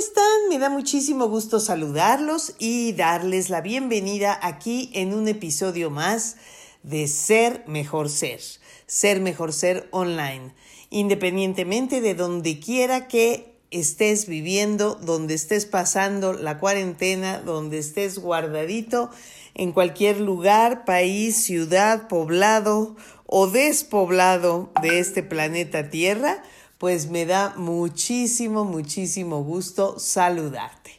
Están? Me da muchísimo gusto saludarlos y darles la bienvenida aquí en un episodio más de Ser Mejor Ser, Ser Mejor Ser Online, independientemente de donde quiera que estés viviendo, donde estés pasando la cuarentena, donde estés guardadito, en cualquier lugar, país, ciudad, poblado o despoblado de este planeta Tierra, pues me da muchísimo, muchísimo gusto saludarte.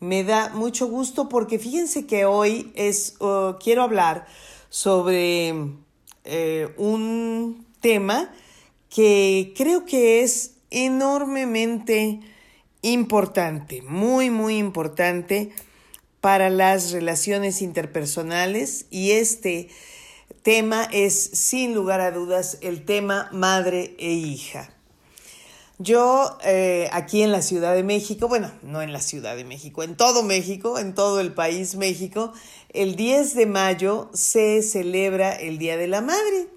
Me da mucho gusto porque fíjense que hoy es, uh, quiero hablar sobre eh, un tema que creo que es enormemente importante, muy, muy importante para las relaciones interpersonales y este tema es sin lugar a dudas el tema madre e hija. Yo eh, aquí en la Ciudad de México, bueno, no en la Ciudad de México, en todo México, en todo el país México, el 10 de mayo se celebra el Día de la Madre.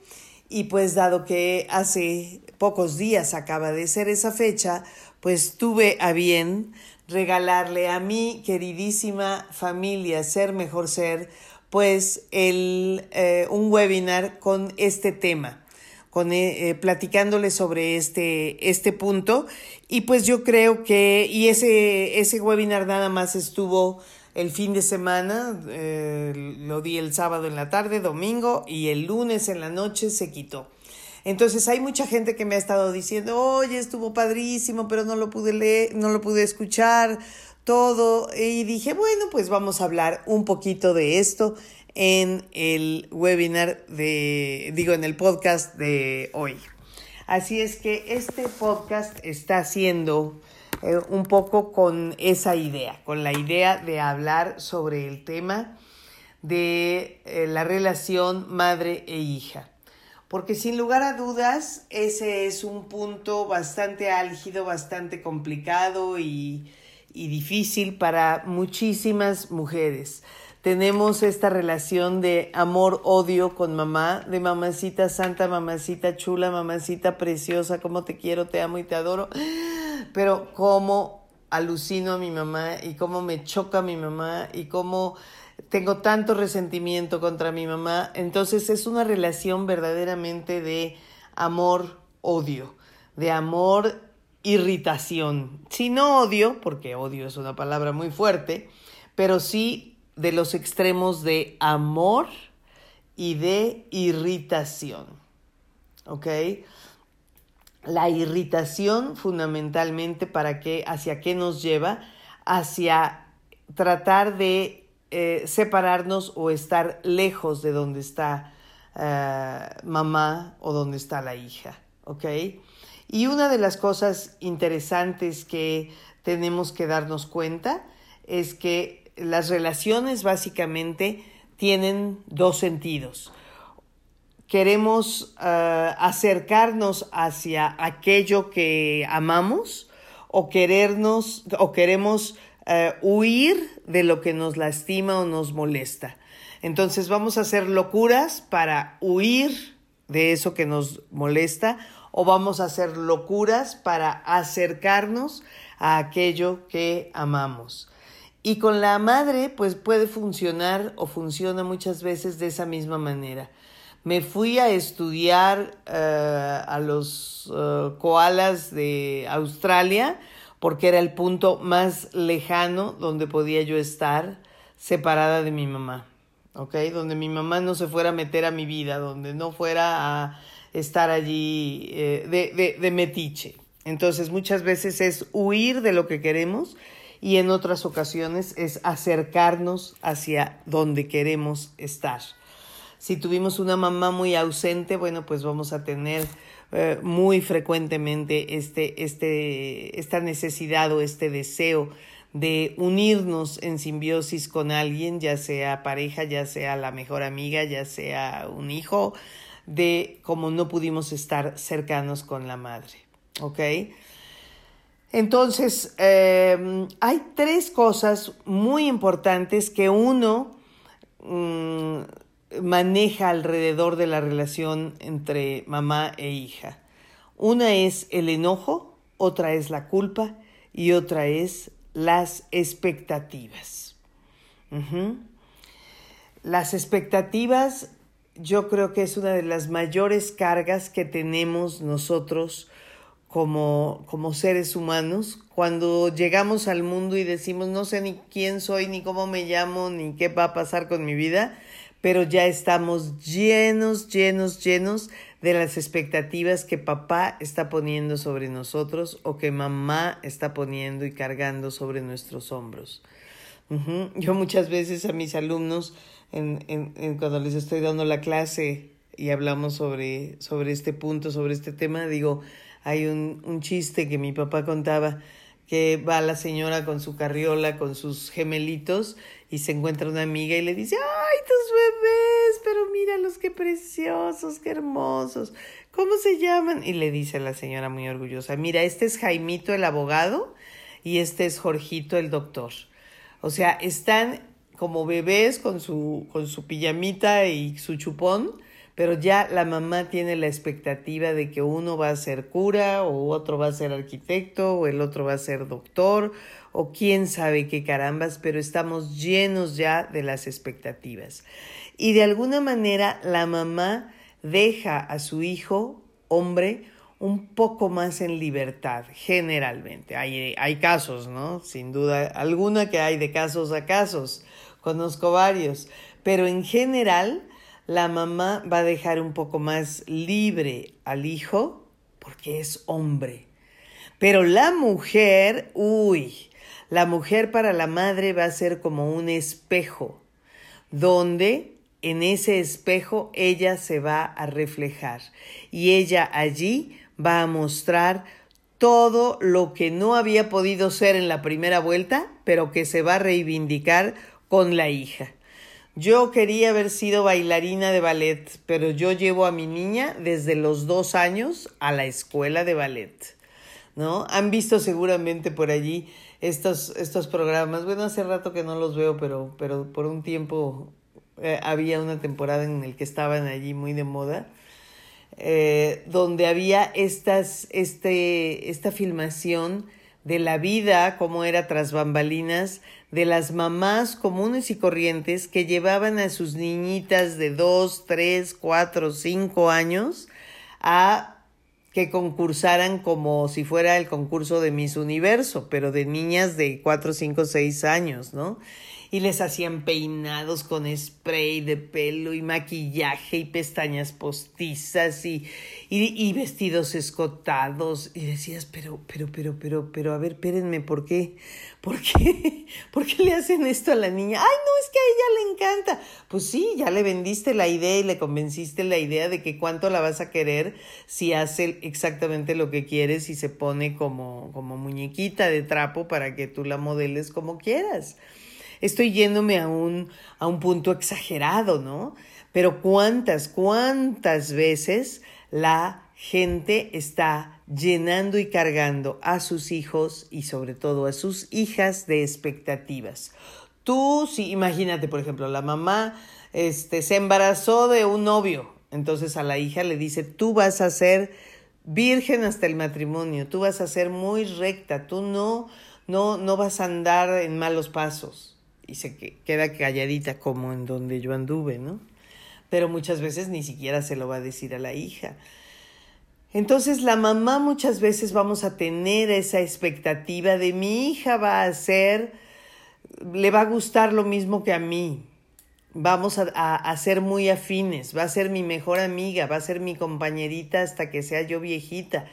Y pues dado que hace pocos días acaba de ser esa fecha, pues tuve a bien regalarle a mi queridísima familia Ser Mejor Ser, pues el, eh, un webinar con este tema, con, eh, eh, platicándole sobre este, este punto. Y pues yo creo que, y ese, ese webinar nada más estuvo el fin de semana, lo di el sábado en la tarde, domingo, y el lunes en la noche se quitó. Entonces hay mucha gente que me ha estado diciendo, oye, estuvo padrísimo, pero no lo pude leer, no lo pude escuchar todo. Y dije, bueno, pues vamos a hablar un poquito de esto en el webinar de, digo, en el podcast de hoy. Así es que este podcast está haciendo eh, un poco con esa idea, con la idea de hablar sobre el tema de eh, la relación madre e hija porque sin lugar a dudas ese es un punto bastante álgido, bastante complicado y, difícil para muchísimas mujeres. Tenemos esta relación de amor-odio con mamá, de mamacita santa, mamacita chula, mamacita preciosa, cómo te quiero, te amo y te adoro, pero cómo alucino a mi mamá y cómo me choca mi mamá y cómo tengo tanto resentimiento contra mi mamá. Entonces es una relación verdaderamente de amor-odio, de amor-irritación. Si no odio, porque odio es una palabra muy fuerte, pero sí de los extremos de amor y de irritación. ¿Ok? La irritación fundamentalmente para qué, hacia qué nos lleva, hacia tratar de eh, separarnos o estar lejos de donde está eh, mamá o donde está la hija, ¿ok? Y una de las cosas interesantes que tenemos que darnos cuenta es que las relaciones básicamente tienen dos sentidos. Queremos eh, acercarnos hacia aquello que amamos o querernos o queremos eh, huir de lo que nos lastima o nos molesta. Entonces vamos a hacer locuras para huir de eso que nos molesta o vamos a hacer locuras para acercarnos a aquello que amamos. Y con la madre, pues puede funcionar o funciona muchas veces de esa misma manera. Me fui a estudiar eh, a los eh, koalas de Australia porque era el punto más lejano donde podía yo estar separada de mi mamá, ¿ok? Donde mi mamá no se fuera a meter a mi vida, donde no fuera a estar allí eh, de, de, de metiche. Entonces muchas veces es huir de lo que queremos y en otras ocasiones es acercarnos hacia donde queremos estar. Si tuvimos una mamá muy ausente, bueno, pues vamos a tener eh, muy frecuentemente este, este, esta necesidad o este deseo de unirnos en simbiosis con alguien, ya sea pareja, ya sea la mejor amiga, ya sea un hijo, de cómo no pudimos estar cercanos con la madre. ¿Ok? Entonces, em, hay tres cosas muy importantes que uno mm, maneja alrededor de la relación entre mamá e hija. Una es el enojo, otra es la culpa y otra es las expectativas. Las expectativas yo creo que es una de las mayores cargas que tenemos nosotros como, como seres humanos cuando llegamos al mundo y decimos no sé ni quién soy, ni cómo me llamo, ni qué va a pasar con mi vida, pero ya estamos llenos, llenos, llenos de las expectativas que papá está poniendo sobre nosotros o que mamá está poniendo y cargando sobre nuestros hombros. Yo muchas veces a mis alumnos, en, en, cuando les estoy dando la clase y hablamos sobre, sobre este punto, sobre este tema, digo, hay un, un chiste que mi papá contaba que va la señora con su carriola, con sus gemelitos, y se encuentra una amiga y le dice, ay, tus bebés, pero míralos, qué preciosos, qué hermosos. ¿Cómo se llaman? Y le dice la señora muy orgullosa, mira, este es Jaimito el abogado y este es Jorgito el doctor. O sea, están como bebés con su, con su pijamita y su chupón, pero ya la mamá tiene la expectativa de que uno va a ser cura o otro va a ser arquitecto o el otro va a ser doctor o quién sabe qué carambas, pero estamos llenos ya de las expectativas. Y de alguna manera la mamá deja a su hijo, hombre, un poco más en libertad, generalmente. Hay, hay casos, ¿no? Sin duda alguna que hay de casos a casos. Conozco varios. Pero en general, la mamá va a dejar un poco más libre al hijo porque es hombre. Pero la mujer, uy, la mujer para la madre va a ser como un espejo, donde en ese espejo ella se va a reflejar y ella allí va a mostrar todo lo que no había podido ser en la primera vuelta, pero que se va a reivindicar con la hija. Yo quería haber sido bailarina de ballet, pero yo llevo a mi niña desde los dos años a la escuela de ballet. ¿No? Han visto seguramente por allí estos, estos programas. Bueno, hace rato que no los veo, pero, pero por un tiempo eh, había una temporada en el que estaban allí muy de moda. Eh, donde había estas, este, esta filmación de la vida, como era tras bambalinas, de las mamás comunes y corrientes que llevaban a sus niñitas de dos, tres, cuatro, cinco años a que concursaran como si fuera el concurso de Miss Universo, pero de niñas de cuatro, cinco, seis años, ¿no? Y les hacían peinados con spray de pelo y maquillaje y pestañas postizas y, y, vestidos escotados y decías, pero, pero, pero, pero, pero, a ver, espérenme, ¿por qué? ¿Por qué? ¿Por qué le hacen esto a la niña? Ay, no, es que a ella le encanta. Pues sí, ya le vendiste la idea y le convenciste la idea de que cuánto la vas a querer si hace exactamente lo que quieres y se pone como, como muñequita de trapo para que tú la modeles como quieras estoy yéndome a un, a un punto exagerado, ¿no? Pero cuántas, cuántas veces la gente está llenando y cargando a sus hijos y sobre todo a sus hijas de expectativas. Tú, sí, imagínate, por ejemplo, la mamá este, se embarazó de un novio, entonces a la hija le dice, tú vas a ser virgen hasta el matrimonio, tú vas a ser muy recta, tú no, no, no vas a andar en malos pasos y se queda calladita como en donde yo anduve, ¿no? Pero muchas veces ni siquiera se lo va a decir a la hija. Entonces la mamá muchas veces vamos a tener esa expectativa de mi hija va a ser, le va a gustar lo mismo que a mí, vamos a, a, ser muy afines, va a ser mi mejor amiga, va a ser mi compañerita hasta que sea yo viejita.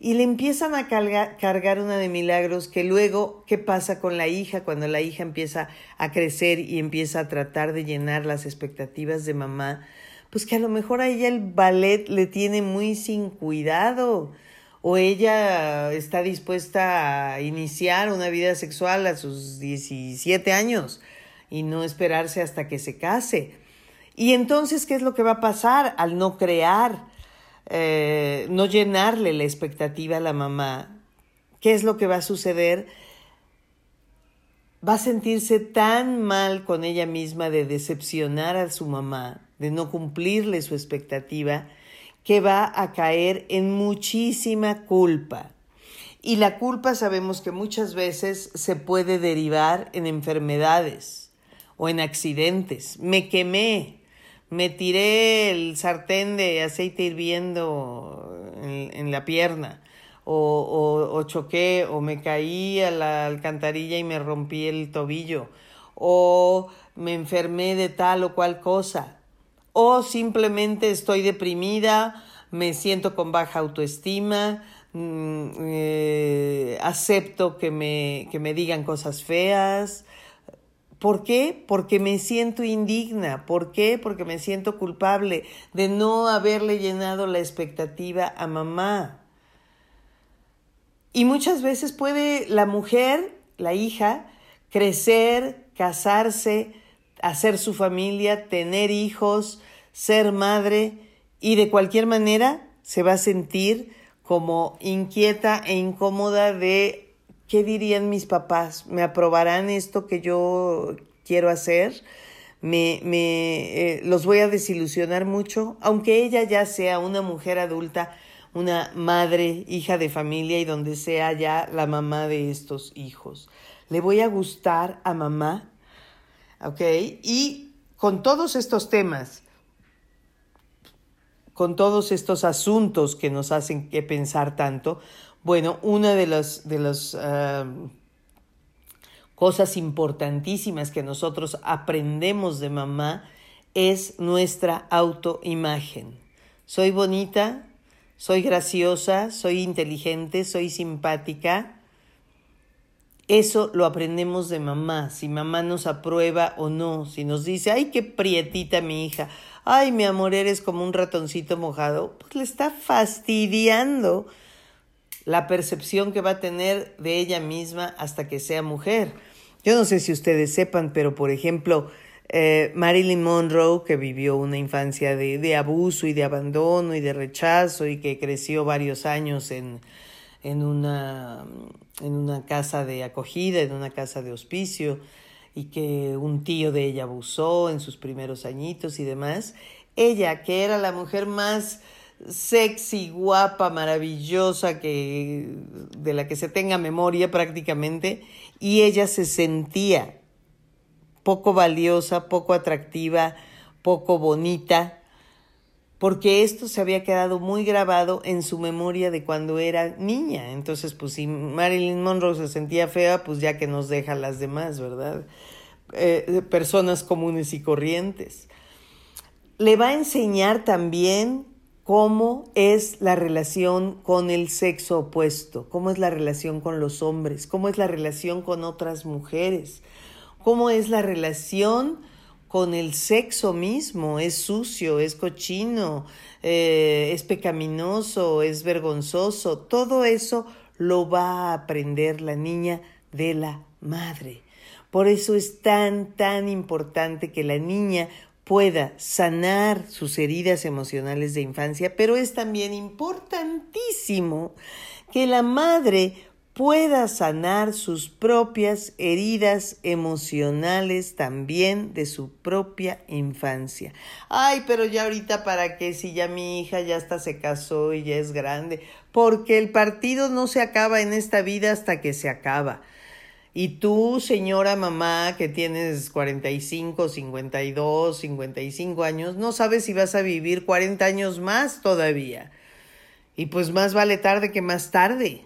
Y le empiezan a cargar una de milagros que luego, ¿qué pasa con la hija cuando la hija empieza a crecer y empieza a tratar de llenar las expectativas de mamá? Pues que a lo mejor a ella el ballet le tiene muy sin cuidado o ella está dispuesta a iniciar una vida sexual a sus 17 años y no esperarse hasta que se case. Y entonces, ¿qué es lo que va a pasar al no crear? Eh, no llenarle la expectativa a la mamá, ¿qué es lo que va a suceder? Va a sentirse tan mal con ella misma de decepcionar a su mamá, de no cumplirle su expectativa, que va a caer en muchísima culpa. Y la culpa sabemos que muchas veces se puede derivar en enfermedades o en accidentes. Me quemé, me tiré el sartén de aceite hirviendo en, la pierna, o, o, choqué, o me caí a la alcantarilla y me rompí el tobillo, o me enfermé de tal o cual cosa, o simplemente estoy deprimida, me siento con baja autoestima, mm, eh, acepto que me, que me digan cosas feas, ¿Por qué? Porque me siento indigna. ¿Por qué? Porque me siento culpable de no haberle llenado la expectativa a mamá. Y muchas veces puede la mujer, la hija, crecer, casarse, hacer su familia, tener hijos, ser madre y de cualquier manera se va a sentir como inquieta e incómoda de ¿Qué dirían mis papás? ¿Me aprobarán esto que yo quiero hacer? me, me eh, los voy a desilusionar mucho, aunque ella ya sea una mujer adulta, una madre, hija de familia y donde sea ya la mamá de estos hijos. ¿Le voy a gustar a mamá? ¿Ok? Y con todos estos temas, con todos estos asuntos que nos hacen que pensar tanto, bueno, una de las, de las cosas importantísimas que nosotros aprendemos de mamá es nuestra autoimagen. Soy bonita, soy graciosa, soy inteligente, soy simpática. Eso lo aprendemos de mamá, si mamá nos aprueba o no, si nos dice, ay, qué prietita mi hija, ay, mi amor, eres como un ratoncito mojado, pues le está fastidiando la percepción que va a tener de ella misma hasta que sea mujer. Yo no sé si ustedes sepan, pero por ejemplo, eh, Marilyn Monroe, que vivió una infancia de, de, abuso y de abandono y de rechazo y que creció varios años en, en, una, en una casa de acogida, en una casa de hospicio, y que un tío de ella abusó en sus primeros añitos y demás, ella, que era la mujer más sexy, guapa, maravillosa, que, de la que se tenga memoria prácticamente, y ella se sentía poco valiosa, poco atractiva, poco bonita, porque esto se había quedado muy grabado en su memoria de cuando era niña. Entonces, pues si Marilyn Monroe se sentía fea, pues ya que nos deja las demás, ¿verdad? Eh, personas comunes y corrientes. Le va a enseñar también cómo es la relación con el sexo opuesto, cómo es la relación con los hombres, cómo es la relación con otras mujeres, cómo es la relación con el sexo mismo, es sucio, es cochino, eh, es pecaminoso, es vergonzoso, todo eso lo va a aprender la niña de la madre. Por eso es tan, tan importante que la niña pueda sanar sus heridas emocionales de infancia, pero es también importantísimo que la madre pueda sanar sus propias heridas emocionales también de su propia infancia. Ay, pero ya ahorita para qué si ya mi hija ya hasta se casó y ya es grande, porque el partido no se acaba en esta vida hasta que se acaba. Y tú, señora mamá, que tienes 45, 52, 55 años, no sabes si vas a vivir 40 años más todavía. Y pues más vale tarde que más tarde.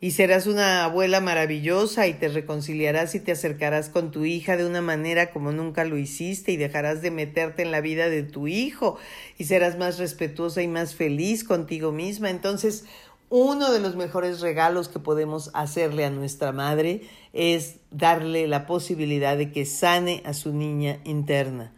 Y serás una abuela maravillosa y te reconciliarás y te acercarás con tu hija de una manera como nunca lo hiciste y dejarás de meterte en la vida de tu hijo y serás más respetuosa y más feliz contigo misma. Entonces, Uno de los mejores regalos que podemos hacerle a nuestra madre es darle la posibilidad de que sane a su niña interna.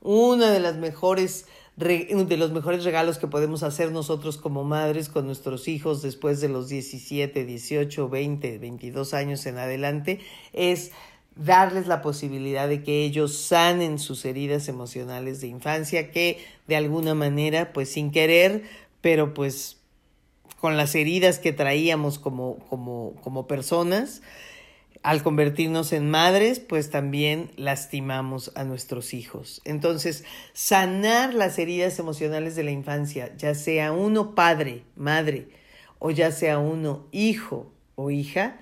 Uno de las mejores de los mejores regalos que podemos hacer nosotros como madres con nuestros hijos después de los 17, 18, 20, 22 años en adelante es darles la posibilidad de que ellos sanen sus heridas emocionales de infancia que de alguna manera, pues sin querer, pero pues con las heridas que traíamos como, como, como personas, al convertirnos en madres, pues también lastimamos a nuestros hijos. Entonces, sanar las heridas emocionales de la infancia, ya sea uno padre, madre, o ya sea uno hijo o hija,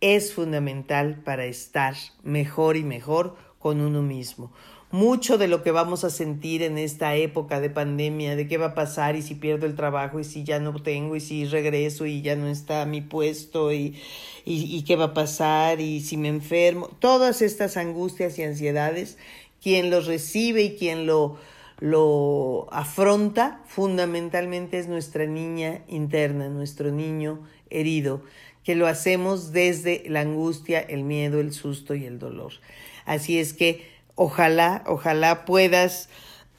es fundamental para estar mejor y mejor con uno mismo. Mucho de lo que vamos a sentir en esta época de pandemia, de qué va a pasar y si pierdo el trabajo y si ya no tengo y si regreso y ya no está mi puesto y, y, qué va a pasar y si me enfermo, todas estas angustias y ansiedades, quien los recibe y quien lo, lo afronta fundamentalmente es nuestra niña interna, nuestro niño herido que lo hacemos desde la angustia, el miedo, el susto y el dolor. Así es que ojalá, ojalá puedas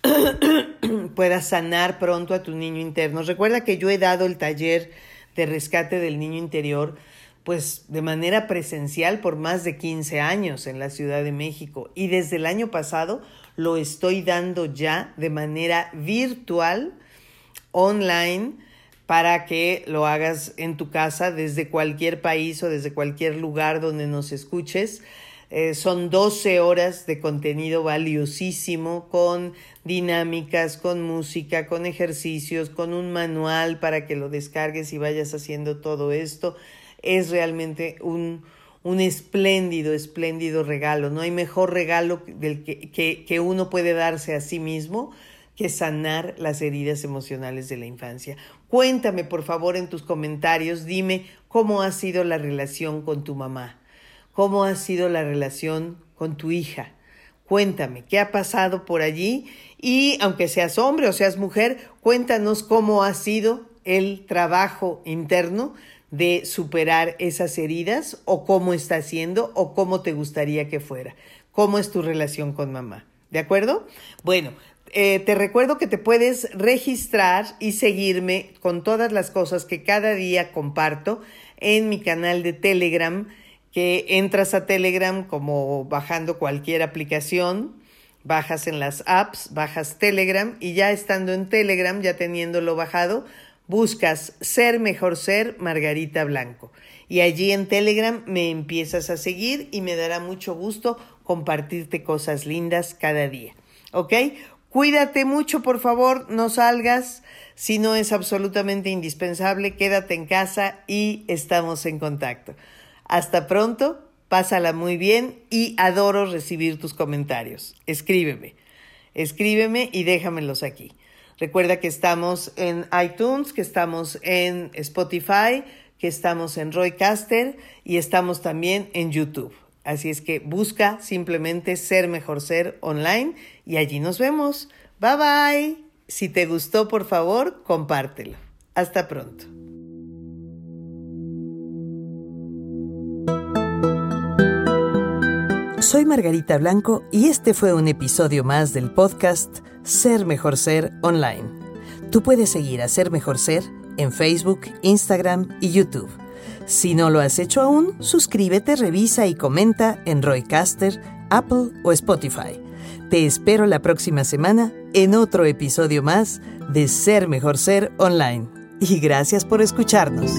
puedas sanar pronto a tu niño interno. Recuerda que yo he dado el taller de rescate del niño interior pues de manera presencial por más de 15 años en la Ciudad de México y desde el año pasado lo estoy dando ya de manera virtual, online, para que lo hagas en tu casa desde cualquier país o desde cualquier lugar donde nos escuches. Eh, son 12 horas de contenido valiosísimo con dinámicas, con música, con ejercicios, con un manual para que lo descargues y vayas haciendo todo esto. Es realmente un, un espléndido, espléndido regalo. No hay mejor regalo del que, que, que uno puede darse a sí mismo que sanar las heridas emocionales de la infancia. Cuéntame, por favor, en tus comentarios, dime cómo ha sido la relación con tu mamá, cómo ha sido la relación con tu hija. Cuéntame, ¿qué ha pasado por allí? Y aunque seas hombre o seas mujer, cuéntanos cómo ha sido el trabajo interno de superar esas heridas o cómo está haciendo o cómo te gustaría que fuera. ¿Cómo es tu relación con mamá? ¿De acuerdo? Bueno, eh, te recuerdo que te puedes registrar y seguirme con todas las cosas que cada día comparto en mi canal de Telegram, que entras a Telegram como bajando cualquier aplicación, bajas en las apps, bajas Telegram y ya estando en Telegram, ya teniéndolo bajado, buscas Ser Mejor Ser Margarita Blanco. Y allí en Telegram me empiezas a seguir y me dará mucho gusto compartirte cosas lindas cada día. ¿Ok? Cuídate mucho, por favor, no salgas. Si no es absolutamente indispensable, quédate en casa y estamos en contacto. Hasta pronto, pásala muy bien y adoro recibir tus comentarios. Escríbeme, escríbeme y déjamelos aquí. Recuerda que estamos en iTunes, que estamos en Spotify, que estamos en Roycaster y estamos también en YouTube. Así es que busca simplemente Ser Mejor Ser online y allí nos vemos. Bye bye. Si te gustó, por favor, compártelo. Hasta pronto. Soy Margarita Blanco y este fue un episodio más del podcast Ser Mejor Ser online. Tú puedes seguir a Ser Mejor Ser en Facebook, Instagram y YouTube. Si no lo has hecho aún, suscríbete, revisa y comenta en Roycaster, Apple o Spotify. Te espero la próxima semana en otro episodio más de Ser Mejor Ser Online. Y gracias por escucharnos.